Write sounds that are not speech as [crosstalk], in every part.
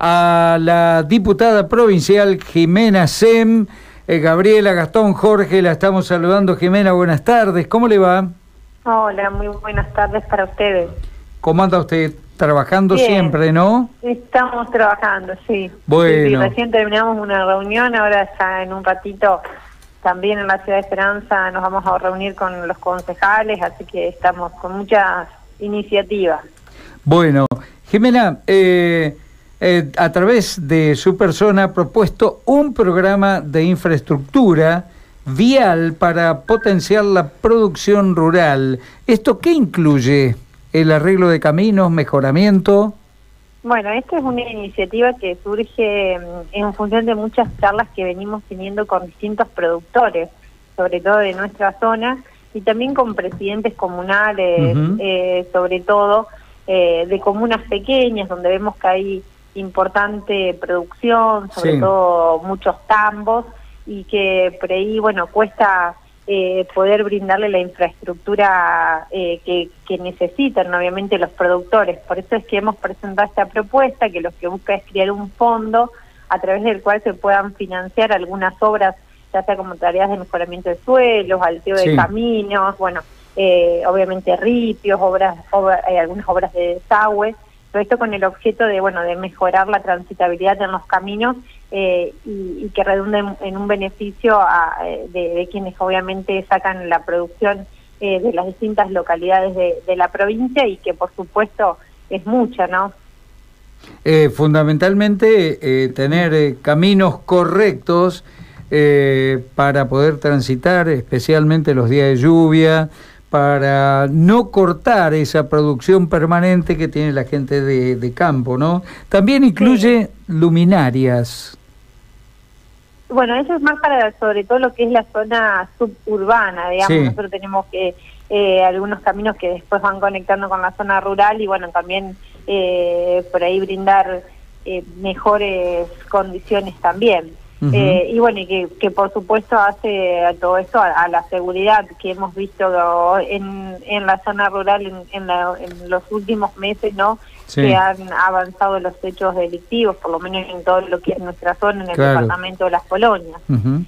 a la diputada provincial Jimena Sem. Eh, Gabriela, Gastón, Jorge, la estamos saludando. Jimena, buenas tardes. ¿Cómo le va? Hola, muy buenas tardes para ustedes. ¿Cómo anda usted? Trabajando siempre, ¿no? Estamos trabajando, sí. Bueno. recién terminamos una reunión, ahora ya en un ratito también en la Ciudad de Esperanza nos vamos a reunir con los concejales, así que estamos con muchas iniciativas. Bueno, Jimena, eh, eh, a través de su persona ha propuesto un programa de infraestructura vial para potenciar la producción rural. ¿Esto qué incluye? ¿El arreglo de caminos, mejoramiento? Bueno, esta es una iniciativa que surge mm, en función de muchas charlas que venimos teniendo con distintos productores, sobre todo de nuestra zona, y también con presidentes comunales, eh, sobre todo eh, de comunas pequeñas, donde vemos que hay importante producción, sobre todo muchos tambos, y que por ahí, bueno, cuesta eh, poder brindarle la infraestructura eh, que, que, necesitan, obviamente, los productores. Por eso es que hemos presentado esta propuesta, que lo que busca es crear un fondo a través del cual se puedan financiar algunas obras, ya sea como tareas de mejoramiento de suelos, alteo de caminos, bueno, eh, obviamente ripios, obras, obras algunas obras de desagüe, todo esto con el objeto de, bueno, de mejorar la transitabilidad en los caminos eh, y, que redunde en, un beneficio eh, de, quienes obviamente sacan la producción eh, de las distintas localidades de, la provincia y que por supuesto es mucha, ¿no? fundamentalmente tener caminos correctos para poder transitar, especialmente los días de lluvia, para no cortar esa producción permanente que tiene la gente de, campo, ¿no? También incluye luminarias. Bueno, eso es más para sobre todo lo que es la zona suburbana, digamos. Nosotros tenemos que eh, algunos caminos que después van conectando con la zona rural y bueno, también eh, por ahí brindar eh, mejores condiciones también. Eh, y bueno, y que, que, por supuesto hace a todo esto a, la seguridad que hemos visto en, en la zona rural en, en, los últimos meses, ¿no? Que han avanzado los hechos delictivos, por lo menos en todo lo que es nuestra zona, en el departamento de las colonias.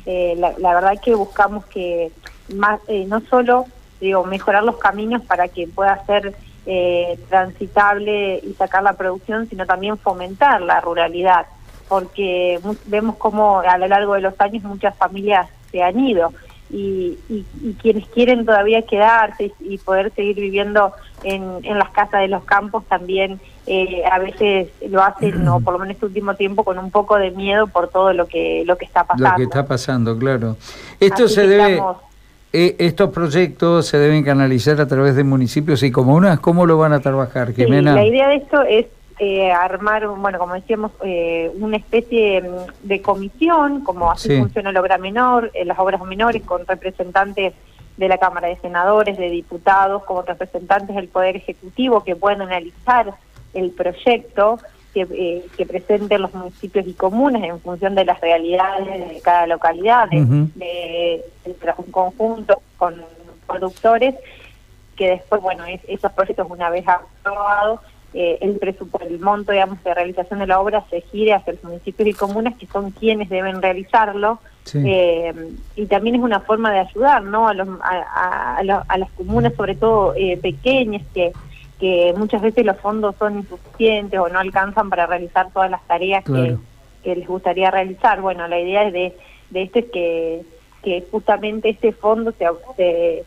eh, la, la, verdad que buscamos que más eh, no solo digo mejorar los caminos para que pueda ser eh, transitable y sacar la producción, sino también fomentar la ruralidad porque vemos como a lo largo de los años muchas familias se han ido y, quienes quieren todavía quedarse y, poder seguir viviendo en, en, las casas de los campos también eh, a veces lo hacen, o [clears throat] por lo menos este último tiempo, con un poco de miedo por todo lo que lo que está pasando. Lo que está pasando, claro. Esto se debe... Eh, estos proyectos se deben canalizar a través de municipios y comunas. ¿Cómo lo van a trabajar, Jimena? la idea de esto es eh, armar, bueno, como decíamos, eh, una especie mm, de comisión, como así funciona el obra menor, en las obras menores, con representantes de la Cámara de Senadores, de diputados, como representantes del Poder Ejecutivo que puedan analizar el proyecto que, eh, que presenten los municipios y comunes en función de las realidades de cada localidad, de, un conjunto con productores, que después, bueno, esos proyectos una vez aprobados, eh, el presupuesto, el monto, digamos, de realización de la obra se gire hacia los municipios y comunas que son quienes deben realizarlo. Eh, y también es una forma de ayudar, ¿no? A, los, a, a, las comunas, sobre todo eh, pequeñas, que, que muchas veces los fondos son insuficientes o no alcanzan para realizar todas las tareas que, que, les gustaría realizar. Bueno, la idea es de, de esto es que que justamente este fondo sea,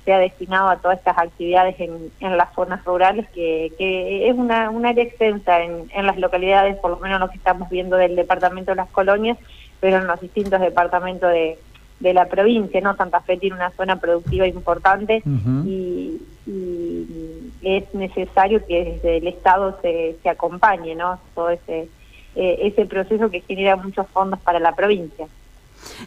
sea destinado a todas estas actividades en, en las zonas rurales, que, que es una, un área extensa en, en las localidades, por lo menos lo que estamos viendo del departamento de las colonias, pero en los distintos departamentos de, de la provincia, ¿no? Santa Fe tiene una zona productiva importante y, es necesario que desde el Estado se, se acompañe, ¿no? Todo ese, eh, ese proceso que genera muchos fondos para la provincia.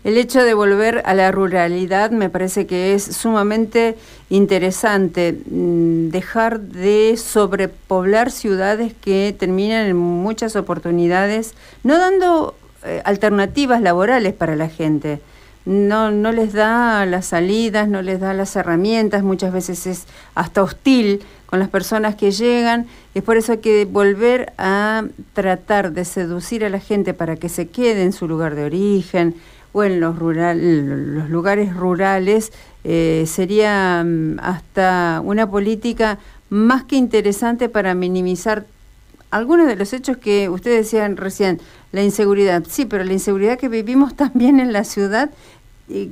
El hecho de volver a la ruralidad me parece que es sumamente interesante, mm, dejar de sobrepoblar ciudades que terminan en muchas oportunidades, no dando eh, alternativas laborales para la gente. no, no les da las salidas, no les da las herramientas, muchas veces es hasta hostil con las personas que llegan. Es por eso que volver a tratar de seducir a la gente para que se quede en su lugar de origen o en los, rural, los lugares rurales eh, sería mm, hasta una política más que interesante para minimizar algunos de los hechos que ustedes decían recién, la inseguridad. Sí, pero la inseguridad que vivimos [laughs] también en la ciudad y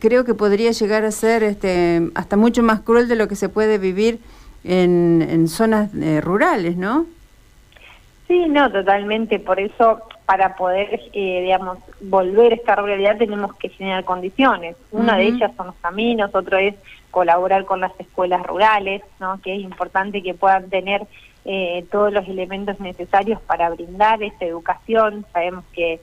creo que podría llegar a ser este, hasta mucho más cruel de lo que se puede vivir en, en zonas eh, rurales, ¿no? Sí, no, totalmente. Por eso, para poder, eh, digamos, volver a esta realidad tenemos que generar condiciones. Una de ellas son los caminos, otro es colaborar con las escuelas rurales, ¿no? Que es importante que puedan tener eh, todos los elementos necesarios para brindar esta educación. Sabemos que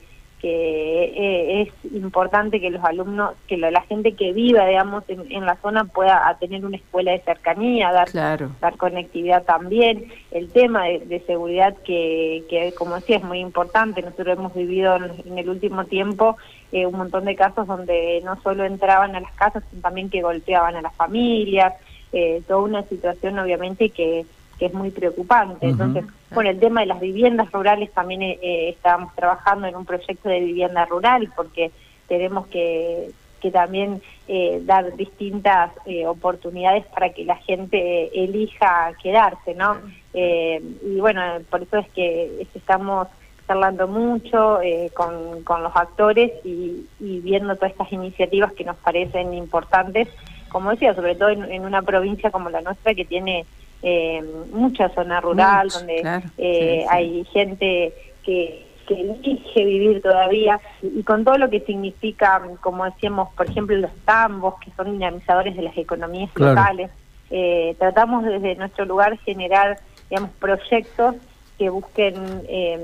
que eh, es importante que los alumnos, que la gente que viva, digamos, en, la zona pueda tener una escuela de cercanía, dar, dar conectividad también. El tema de, seguridad que, que, como decía, es muy importante. Nosotros hemos vivido en, el último tiempo eh, un montón de casos donde no solo entraban a las casas, sino también que golpeaban a las familias. Eh, toda una situación, obviamente, que que es muy preocupante. Entonces, bueno, el tema de las viviendas rurales también eh, eh, estábamos trabajando en un proyecto de vivienda rural porque tenemos que, que también eh, dar distintas oportunidades para que la gente elija quedarse, ¿no? y bueno, por eso es que estamos charlando mucho con, con los actores y, y viendo todas estas iniciativas que nos parecen importantes, como decía, sobre todo en, en una provincia como la nuestra que tiene eh, mucha zona rural donde eh, hay gente que, que elige vivir todavía y, con todo lo que significa, como decíamos, por ejemplo, los tambos, que son dinamizadores de las economías locales. Eh, tratamos desde nuestro lugar generar, digamos, proyectos que busquen eh,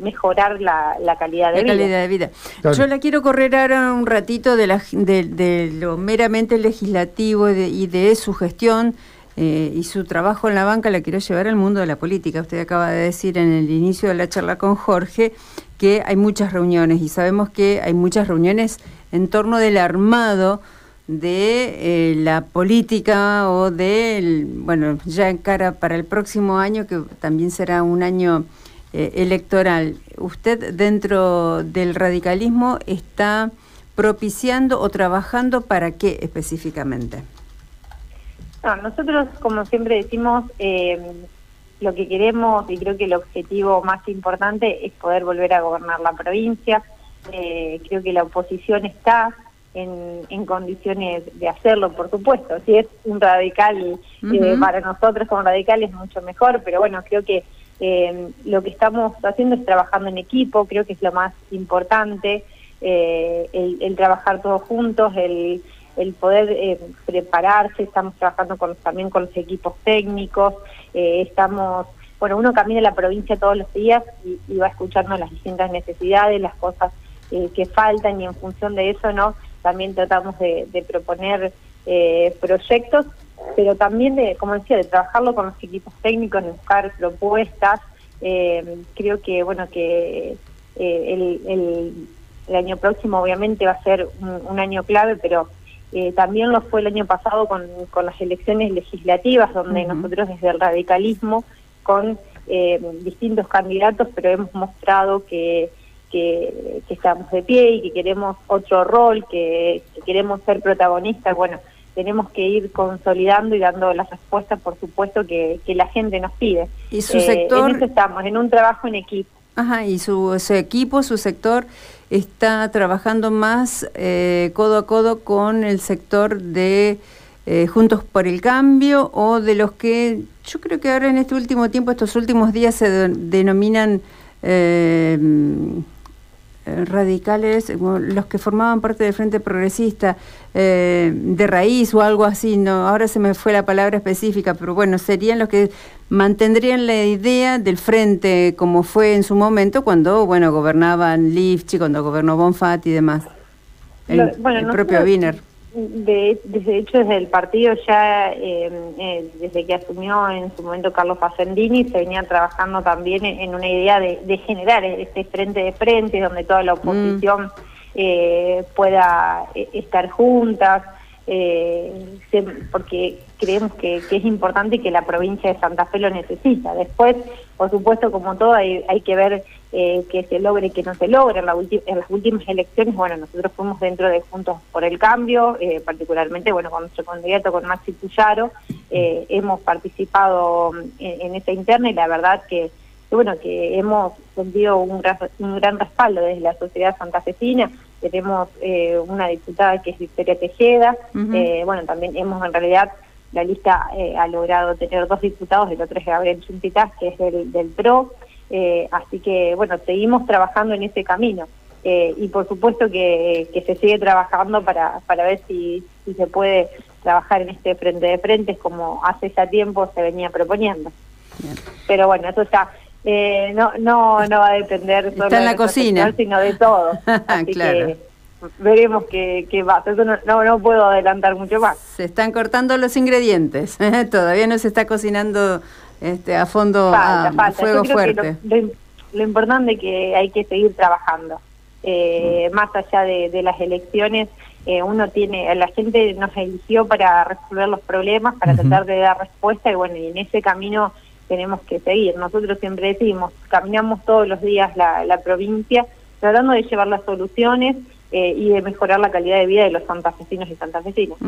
mejorar la, calidad de la vida. calidad de vida. Yo la quiero correr ahora un ratito de, la, de, lo meramente legislativo y de su gestión eh, y su trabajo en la banca la quiero llevar al mundo de la política. Usted acaba de decir en el inicio de la charla con Jorge que hay muchas reuniones y sabemos que hay muchas reuniones en torno del armado de eh, la política o de, bueno, ya en cara para el próximo año, que también será un año eh, electoral. ¿Usted dentro del radicalismo está propiciando o trabajando para qué específicamente? Nosotros, como siempre decimos, eh, lo que queremos y creo que el objetivo más importante es poder volver a gobernar la provincia. Eh, creo que la oposición está en, condiciones de hacerlo, por supuesto. Si es un radical, eh, para nosotros como radicales mucho mejor, pero bueno, creo que lo que estamos haciendo es trabajando en equipo, creo que es lo más importante, el, trabajar todos juntos, el el poder eh, prepararse, estamos trabajando con, también con los equipos técnicos, eh, estamos, bueno, uno camina la provincia todos los días y, va escuchando las distintas necesidades, las cosas eh, que faltan y en función de eso, ¿no? También tratamos de, proponer proyectos, pero también de, como decía, de trabajarlo con los equipos técnicos, de buscar propuestas. creo que, bueno, que el, el, año próximo obviamente va a ser un año clave, pero eh, también lo fue el año pasado con, con las elecciones legislativas, donde nosotros desde el radicalismo, con eh, distintos candidatos, pero hemos mostrado que, que, estamos de pie y que queremos otro rol, que, queremos ser protagonistas. Bueno, tenemos que ir consolidando y dando las respuestas, por supuesto, que, que la gente nos pide. ¿Y su sector? Eh, en eso estamos, en un trabajo en equipo. Ajá, y su, equipo, su sector está trabajando más eh, codo a codo con el sector de eh, Juntos por el Cambio o de los que yo creo que ahora en este último tiempo, estos últimos días se denominan eh, radicales, los que formaban parte del Frente Progresista eh, de raíz o algo así, no, ahora se me fue la palabra específica, pero bueno, serían los que mantendrían la idea del Frente como fue en su momento cuando, bueno, gobernaban Lifchi, cuando gobernó Bonfat y demás, el, propio Wiener de, desde hecho desde el partido ya eh, eh, desde que asumió en su momento Carlos Facendini se venía trabajando también en, una idea de, generar este frente de frente donde toda la oposición pueda estar juntas, porque creemos que, es importante y que la provincia de Santa Fe lo necesita. Después, por supuesto, como todo, hay, que ver eh, que se logre y que no se logre. En, las últimas elecciones, bueno, nosotros fuimos dentro de Juntos por el Cambio, eh, particularmente, bueno, con nuestro candidato, con Maxi Puyaro, eh, hemos participado en, esa interna y la verdad que, bueno, que hemos sentido un un gran respaldo desde la sociedad santafesina tenemos una diputada que es Victoria Tejeda, bueno, también hemos en realidad la lista eh, ha logrado tener dos diputados, el otro es Gabriel Chuntitas, que es del, del PRO, eh, así que bueno, seguimos trabajando en ese camino. Eh, y por supuesto que, que, se sigue trabajando para, para ver si, si se puede trabajar en este frente de frentes como hace ya tiempo se venía proponiendo. Pero bueno, eso ya no, no, no va a depender solo de la cocina, sino de todo. [laughs] Así que veremos qué, qué va. Eso no, no, puedo adelantar mucho más. Se están cortando los ingredientes. [laughs] Todavía no se está cocinando este, a fondo a fuego fuerte. Lo, importante es que hay que seguir trabajando. Eh, mm. Más allá de, las elecciones, eh, uno tiene, la gente nos eligió para resolver los problemas, para tratar de dar respuesta y bueno, y en ese camino tenemos que seguir. Nosotros siempre decimos, caminamos todos los días la, la provincia tratando de llevar las soluciones eh, y de mejorar la calidad de vida de los santafesinos y santafesinas.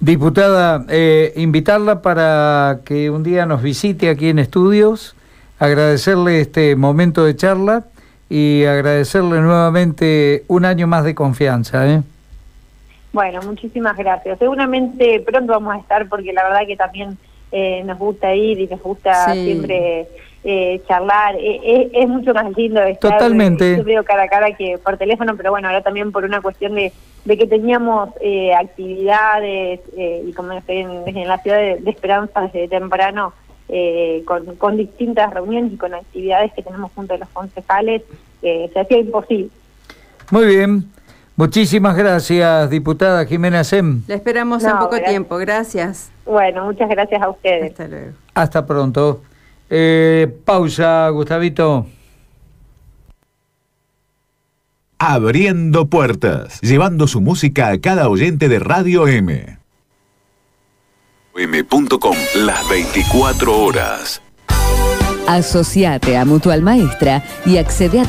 Diputada, eh, invitarla para que un día nos visite aquí en estudios, agradecerle este momento de charla y agradecerle nuevamente un año más de confianza. ¿eh? Bueno, muchísimas gracias. Seguramente pronto vamos a estar porque la verdad que también eh, nos gusta ir y nos gusta siempre eh, charlar. Eh, eh, es mucho más lindo estar Totalmente. veo cara a cara que por teléfono, pero bueno, ahora también por una cuestión de, de que teníamos actividades y como estoy en, la ciudad de, Esperanza desde temprano. con, con distintas reuniones y con actividades que tenemos junto a los concejales, se hacía imposible. Muy bien, Muchísimas gracias, diputada Jimena Sem. La esperamos en poco tiempo, gracias. Bueno, muchas gracias a ustedes. Hasta luego. Hasta pronto. Eh, pausa, Gustavito. Abriendo puertas, llevando su música a cada oyente de Radio M. M.com, las 24 horas. Asociate a Mutual Maestra y accede a